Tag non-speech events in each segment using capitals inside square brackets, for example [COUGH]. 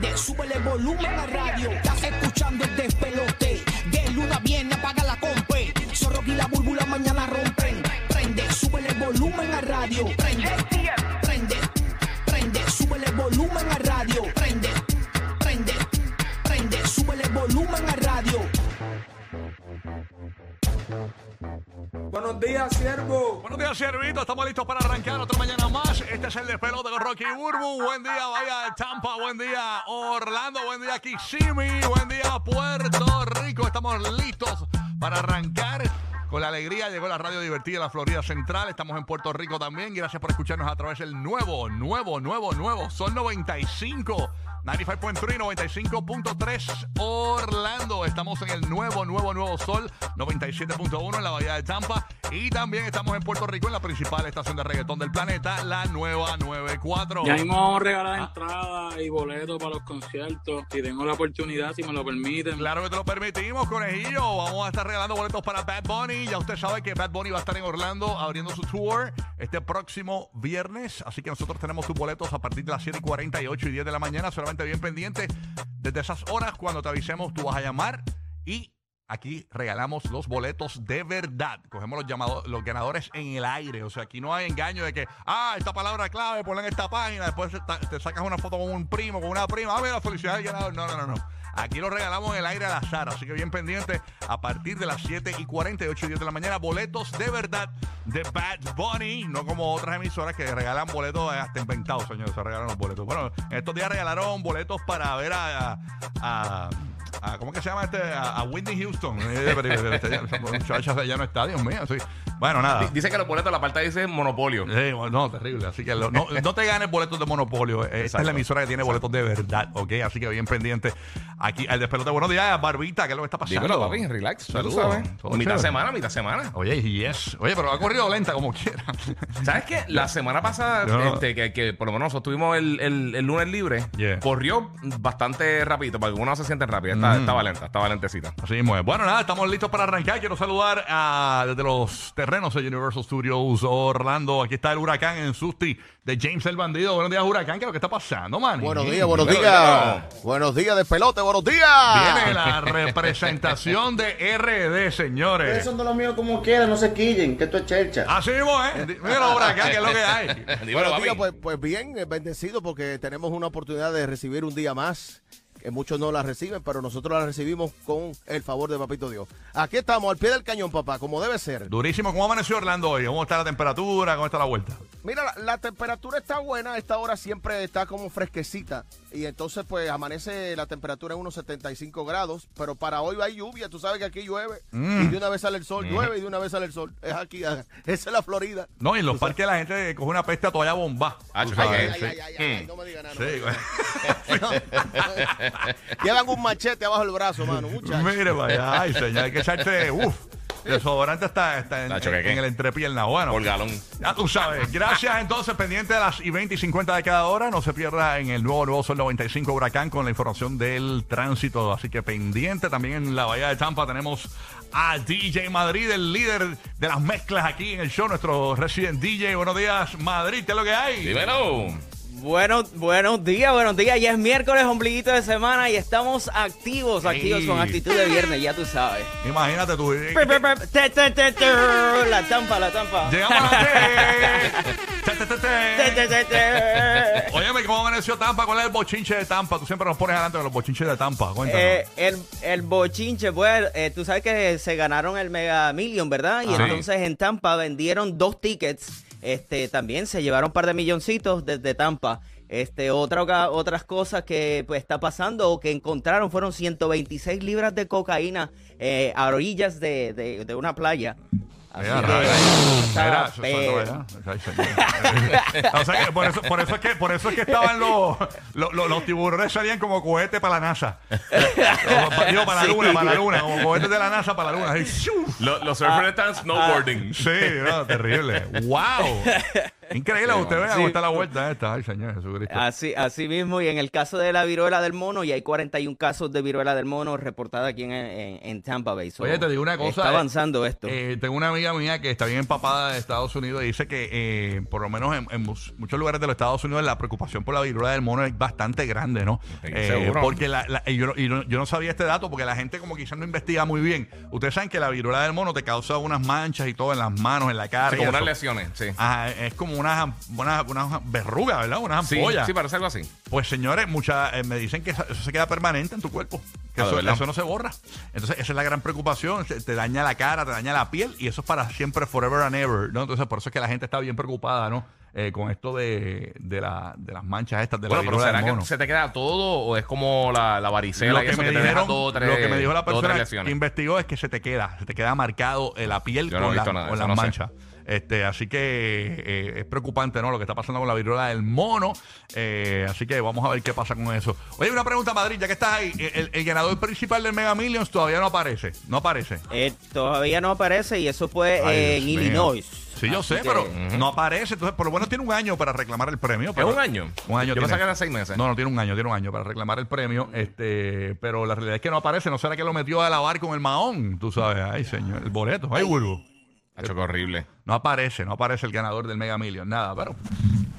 prende, sube el volumen a radio. Estás escuchando el despelote. De luna viene, apaga la compe. Zorro y la búlbula mañana rompen. Prende, sube el volumen a radio. Prende, prende, prende, sube el volumen a radio. Prende, prende, prende, sube el volumen a radio. Buenos días, siervo. Buenos días, Siervito. Estamos listos para arrancar otra mañana más. Este es el despelote con Rocky Burbu. Buen día, vaya de Tampa. Buen día, Orlando. Buen día, Kissimmee. Buen día, Puerto Rico. Estamos listos para arrancar. Con la alegría llegó la radio divertida de la Florida Central. Estamos en Puerto Rico también. Gracias por escucharnos a través del nuevo, nuevo, nuevo, nuevo. Son 95. 95.3, 95.3 Orlando. Estamos en el nuevo, nuevo, nuevo Sol 97.1 en la Bahía de Tampa. Y también estamos en Puerto Rico en la principal estación de reggaetón del planeta, la nueva 94. Ya mismo vamos a regalar entradas y boletos para los conciertos. Si tengo la oportunidad, si me lo permiten. Claro que te lo permitimos, conejillo. Vamos a estar regalando boletos para Bad Bunny. Ya usted sabe que Bad Bunny va a estar en Orlando abriendo su tour este próximo viernes. Así que nosotros tenemos sus boletos a partir de las 7 y 48 y 10 de la mañana. Solamente bien pendiente. Desde esas horas, cuando te avisemos, tú vas a llamar y aquí regalamos los boletos de verdad. Cogemos los llamados, los ganadores en el aire. O sea, aquí no hay engaño de que, ah, esta palabra clave, ponla en esta página. Después te, sacas una foto con un primo, con una prima. Ah, mira, felicidades, ganador. No, no, no, no. Aquí lo regalamos en el aire al azar, así que bien pendiente a partir de las 7 y 48 y 10 de la mañana. Boletos de verdad de Bad Bunny, no como otras emisoras que regalan boletos hasta inventados, señores. Se regalan los boletos. Bueno, estos días regalaron boletos para ver a- a- ¿Cómo que se llama este? A, a Whitney Houston. Eh, pero- pero- pero- esa muchacha ya no está, Dios mío. sí. Bueno, nada. Di- Dice que los boletos, la parte dice monopolio. Sí, no, terrible. Así que lo- no, no te ganes boletos de monopolio. Esta es la emisora que tiene boletos de verdad, ¿ok? Así que bien pendiente. Aquí, al despelote. Buenos días, Barbita. ¿Qué es lo que está pasando? Dímelo, papi, relax. tú Saludos. sabes. Mitad chévere. semana, mitad semana. Oye, yes. Oye, pero ha corrido lenta como quiera. ¿Sabes qué? La semana pasada, No. este, que, que por lo menos nosotros tuvimos el, el- el lunes libre, Yeah. corrió bastante rapidito, porque algunos se sienten rápido. Está, Mm. estaba lenta, estaba lentecita. Así mismo es. Bueno, nada, estamos listos para arrancar. Quiero saludar a, desde los terrenos de Universal Studios Orlando. Aquí está el huracán en Susti de James el Bandido. Buenos días, huracán. ¿Qué es lo que está pasando, man? Buenos días, buenos días. Buenos días de pelote, buenos días. Viene la representación de RD, señores. Son de los míos como quieran, no se quillen, que esto es chelcha. Así mismo, ¿eh? Mira, huracán, ¿qué es lo que hay? [LAUGHS] Dímelo, Buenos días, pues, pues bien, eh, bendecido porque tenemos una oportunidad de recibir un día más. Que muchos no la reciben, pero nosotros la recibimos con el favor de Papito Dios. Aquí estamos, al pie del cañón, papá, como debe ser. Durísimo. ¿Cómo amaneció Orlando hoy? ¿Cómo está la temperatura? ¿Cómo está la vuelta? Mira, la, la temperatura está buena, esta hora siempre está como fresquecita. Y entonces, pues, amanece la temperatura en unos 75 grados. Pero para hoy hay lluvia, tú sabes que aquí llueve. Mm. Y de una vez sale el sol, llueve y de una vez sale el sol. Es aquí, [LAUGHS] esa es la Florida. No, y en los parques la gente coge una peste a toalla bomba. Ah, sabes, Ay, ay, ay, ay, ay, no me digas nada. Sí. [LAUGHS] Llevan un machete abajo del brazo, mano, [LAUGHS] muchachos. Mire, vaya, ay, señor, hay que echarte, uff, el desodorante está, está en, Tacho, ¿qué, qué? en el entrepierna. Bueno, Por galón. ya tú sabes. Gracias, entonces, pendiente de las y 20 y 50 de cada hora. No se pierda en el nuevo Nuevo Sol 95 Huracán con la información del tránsito. Así que pendiente también en la Bahía de Tampa tenemos a DJ Madrid, el líder de las mezclas aquí en el show, nuestro resident DJ. Buenos días, Madrid, ¿qué es lo que hay? Dímelo. Buenos, buenos días, buenos días. Ya es miércoles, ombliguito de semana y estamos activos, activos Ey. con actitud de viernes, ya tú sabes. Imagínate tú. eh, La tampa, la tampa. Llegamos a la T. [LAUGHS] Te, te, te, te. Te, te, te, te. Óyeme, ¿cómo amaneció Tampa? ¿Cuál es el bochinche de Tampa? Tú siempre nos pones adelante con los bochinches de Tampa. Cuéntanos. Eh, el, el bochinche, pues, eh, tú sabes que se ganaron el Mega Million, ¿verdad? Y Ah. Entonces en Tampa vendieron dos tickets. Este, también se llevaron un par de milloncitos desde Tampa. Este, otra, otras cosas que pues está pasando o que encontraron fueron 126 libras de cocaína eh, a orillas de- de una playa. Mira, Mira. [LAUGHS] O sea que por eso, por eso es que por eso es que estaban los, los, los- los tiburones salían como cohetes para la NASA. Digo, para la luna, para la luna, como cohetes de la NASA para la luna. Los surfers están snowboarding. Sí, no, terrible. ¡Wow! Increíble, Sí, usted bueno. cómo está la vuelta esta. Ay, Señor Jesucristo. Así, así mismo, y en el caso de la viruela del mono, y hay 41 casos de viruela del mono reportadas aquí en, en- en Tampa Bay. So, Oye, te digo una cosa. Está eh, avanzando esto. eh, tengo una amiga mía que está bien empapada de Estados Unidos y dice que, eh, por lo menos en, muchos lugares de los Estados Unidos, la preocupación por la viruela del mono es bastante grande, ¿no? Eh, seguro. porque la- la- y yo, y no- yo no sabía este dato porque la gente, como quizás no investiga muy bien. Ustedes saben que la viruela del mono te causa unas manchas y todo en las manos, en la cara. Sí, unas lesiones, sí. Ajá, es como unas, unas, unas verrugas, ¿verdad? Unas Sí, ampollas. sí, parece algo así. Pues señores, muchas eh, me dicen que eso, eso se queda permanente en tu cuerpo, que Ah, ¿de eso, no se borra. Entonces esa es la gran preocupación, te, daña la cara, te daña la piel y eso es para siempre, forever and ever, ¿no? Entonces por eso es que la gente está bien preocupada, ¿no? Eh, con esto de, de, la, de las manchas estas de Bueno, la pero ¿será del que se te queda todo o es como la, la varicela Lo y que, eso me que te deja dijeron, tres, lo que me dijo la persona que investigó es que se te queda, se te queda marcado eh, la piel Yo no he con, la- las sé. Este, así que eh, es preocupante, ¿no? Lo que está pasando con la viruela del mono. Eh, así que vamos a ver qué pasa con eso. Oye, una pregunta, Madrid, ya que estás ahí. El, el ganador principal del Mega Millions todavía no aparece. No aparece. Eh, todavía no aparece y eso fue Ay, eh, en. Illinois. Sí, yo Así sé, que- pero no aparece. Entonces, por lo menos tiene un año para reclamar el premio. ¿Es pero- un año? Un año Yo tiene. pensaba que era seis meses. No, no, tiene un año, tiene un año para reclamar el premio. Este, pero la realidad es que no aparece. ¿No será que lo metió a lavar con el mahón? Tú sabes. Ay, señor. El boleto. Ay, Burbu. Hacho, horrible. No aparece, no aparece el ganador del Mega Million, nada, pero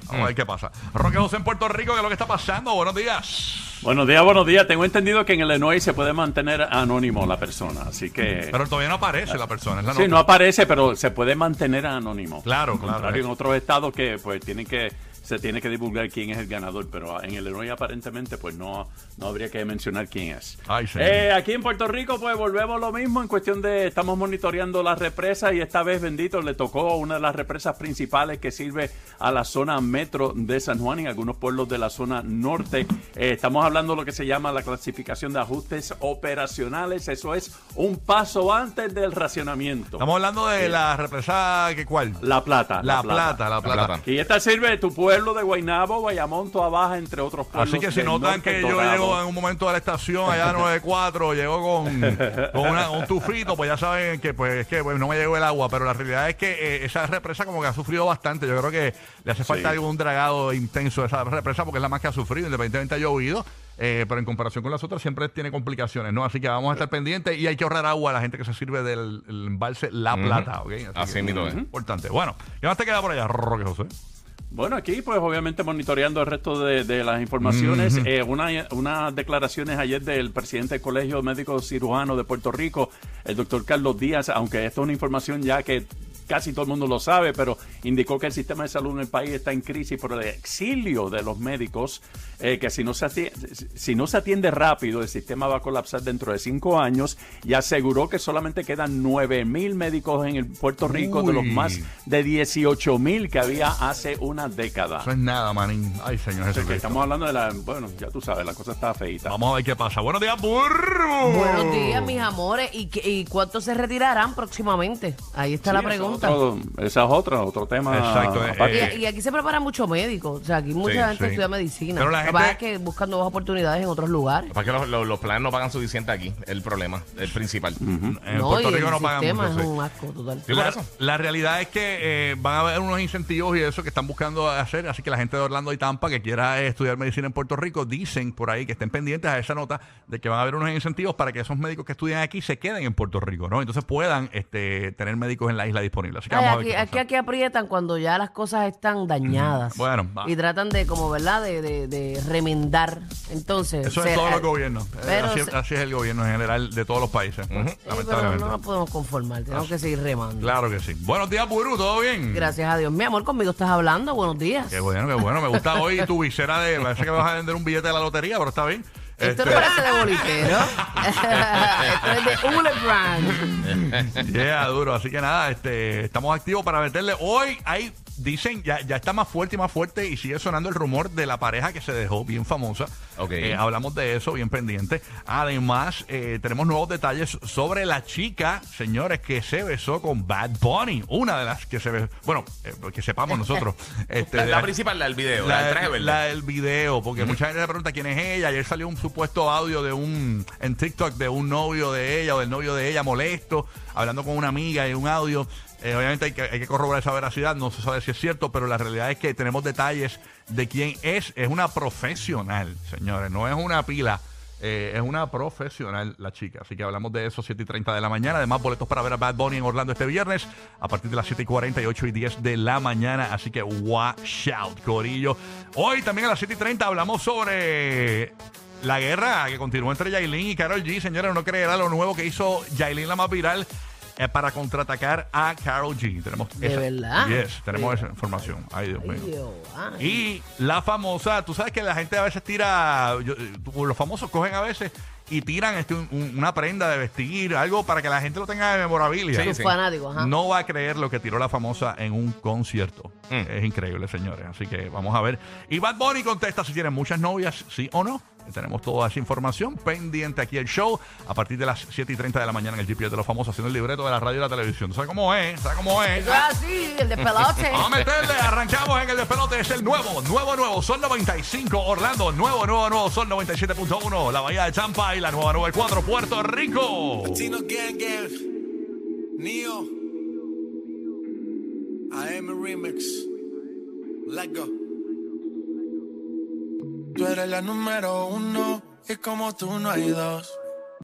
vamos Mm. a ver qué pasa. Roque José en Puerto Rico, ¿qué es lo que está pasando? Buenos días. Buenos días, buenos días. Tengo entendido que en Illinois se puede mantener anónimo la persona, así que... Pero todavía no aparece la persona, es la Sí, nota. no aparece, pero se puede mantener anónimo. Claro, claro. contrario, en otros estados que pues tienen que se tiene que divulgar quién es el ganador, pero en Illinois aparentemente pues no, no habría que mencionar quién es. Ay. Eh, aquí en Puerto Rico pues volvemos lo mismo en cuestión de estamos monitoreando las represas y esta vez bendito le tocó una de las represas principales que sirve a la zona metro de San Juan y algunos pueblos de la zona norte. Eh, estamos hablando de lo que se llama la clasificación de ajustes operacionales, eso es un paso antes del racionamiento. Estamos hablando de la represa, ¿qué cuál? La Plata. La plata, la plata. plata. Y esta sirve tu pueblo de Guaynabo, Bayamón, Toa Baja, entre otros pueblos. Así que si notan que yo Dorado. llego en un momento a la estación allá 94, [LAUGHS] llego con, [LAUGHS] con una- un tufito, pues ya saben que pues es que pues, no me llegó el agua, pero la realidad es que eh, esa represa como que ha sufrido bastante. Yo creo que le hace falta Sí. algún dragado intenso a esa represa porque es la más que ha sufrido, independientemente ha llovido. eh, pero en comparación con las otras siempre tiene complicaciones, ¿no? Así que vamos a estar pendientes y hay que ahorrar agua a la gente que se sirve del el embalse La. Plata, ¿ok? Así que, mismo es. Importante. Bueno, ¿qué más te queda por allá, Roque José? Bueno, aquí pues obviamente monitoreando el resto de, de las informaciones. Eh, una- unas declaraciones ayer del presidente del Colegio Médico Cirujano de Puerto Rico, el doctor Carlos Díaz, aunque esto es una información ya que casi todo el mundo lo sabe, pero indicó que el sistema de salud en el país está en crisis por el exilio de los médicos, eh, que si no, se atiende, si no se atiende rápido, el sistema va a colapsar dentro de cinco años y aseguró que solamente quedan 9 mil médicos en el Puerto Rico de los más de 18 mil que había hace una década. Eso es nada, manín. Ay, señor Así que estamos hablando de la, bueno, ya tú sabes, la cosa está feita. Vamos a ver qué pasa. Buenos días, burro. Buenos días, mis amores. ¿Y, y cuántos se retirarán próximamente? Ahí está la Sí, es otro- Esa es otra, otro tema. Exacto, eh, aparte. Y, y aquí se prepara mucho médico. O sea, aquí mucha Sí, gente sí. estudia medicina. Pero la gente- es que buscan nuevas oportunidades en otros lugares. Para que los, los- los planes no pagan suficiente aquí, el problema, el principal. En no, Puerto y Rico el no pagan sistema mucho. es un asco total. La, la realidad es que eh, van a haber unos incentivos y eso que están buscando hacer, así que la gente de Orlando y Tampa que quiera estudiar medicina en Puerto Rico dicen por ahí que estén pendientes a esa nota de que van a haber unos incentivos para que esos médicos que estudian aquí se queden en Puerto Rico, ¿no? Entonces puedan este, tener médicos en la isla disponibles. Así que Ay, vamos a ver aquí, qué aquí, pasa. aquí aprietan cuando ya las cosas están dañadas. Bueno, va. Y tratan de, como, ¿verdad? De, de, de remendar. Entonces. Eso es todos los gobiernos. Eh, Pero así, se- así es el gobierno en general de todos los países. pues, Sí, pero lamentablemente. no nos podemos conformar. Tenemos que seguir remando. Claro que sí. Buenos días, Puru, ¿todo bien? Gracias a Dios. Mi amor, conmigo estás hablando. Buenos días. Qué bueno, qué bueno. Me gusta hoy tu visera de. Parece que vas a vender un billete de la lotería, pero está bien. Esto Este, no parece de bolitero. [LAUGHS] Esto es de Hule Brand. Yeah, duro. Así que nada, este, estamos activos para meterle. Hoy hay, dicen, ya, ya está más fuerte y más fuerte y sigue sonando el rumor de la pareja que se dejó bien famosa. Ok. Eh, hablamos de eso, bien pendiente. Además, eh, tenemos nuevos detalles sobre la chica, señores, que se besó con Bad Bunny. Una de las que se besó. Bueno, eh, que sepamos nosotros. [LAUGHS] Este, La, la principal, la del video, la, del traje verde. la del video, porque mucha gente se pregunta quién es ella. Ayer salió un supuesto audio de un en TikTok de un novio de ella o del novio de ella molesto, hablando con una amiga y un audio. Eh, obviamente hay que, hay corroborar esa veracidad, no se sabe si es cierto, pero la realidad es que tenemos detalles de quién es. Es una profesional, señores, no es una pila. eh, es una profesional la chica, así que hablamos de eso 7 y 30 de la mañana. Además, boletos para ver a Bad Bunny en Orlando este viernes a partir de las 7 y 48 y 10 de la mañana. Así que watch out, Corillo. Hoy también a las 7 y 30 hablamos sobre la guerra que continúa entre Yailin y Carol G. Señores, no creerá lo nuevo que hizo Yailin la más viral eh, para contraatacar a Carol G. Tenemos ¿De verdad? Yes, tenemos esa información. Ay, Dios mío. Dios, ay. Y la famosa, tú sabes que la gente a veces tira, yo- eh, los famosos cogen a veces y tiran este, un- un- una prenda de vestir, algo para que la gente lo tenga de memorabilia. Sí, sí. fanáticos, ajá. No va a creer lo que tiró la famosa en un concierto. Mm. Es increíble, señores. Así que vamos a ver. Y Bad Bunny contesta si tiene muchas novias, sí o no. Tenemos toda esa información pendiente aquí el show a partir de las 7 y 30 de la mañana en el GPS de los famosos haciendo el libreto de la radio y la televisión. ¿Sabes cómo es? ¿Sabes cómo es? Eso es así, el de pelote. Vamos a meterle, arrancamos en el despelote, es el nuevo, nuevo, nuevo, Sol 95, Orlando, nuevo, nuevo, nuevo, Sol 97.1, la Bahía de Champa y la nueva 94, Puerto Rico. Tino Gang Gang, Neo, AM Remix, Let Go. Tú eres la número uno y como tú no hay dos.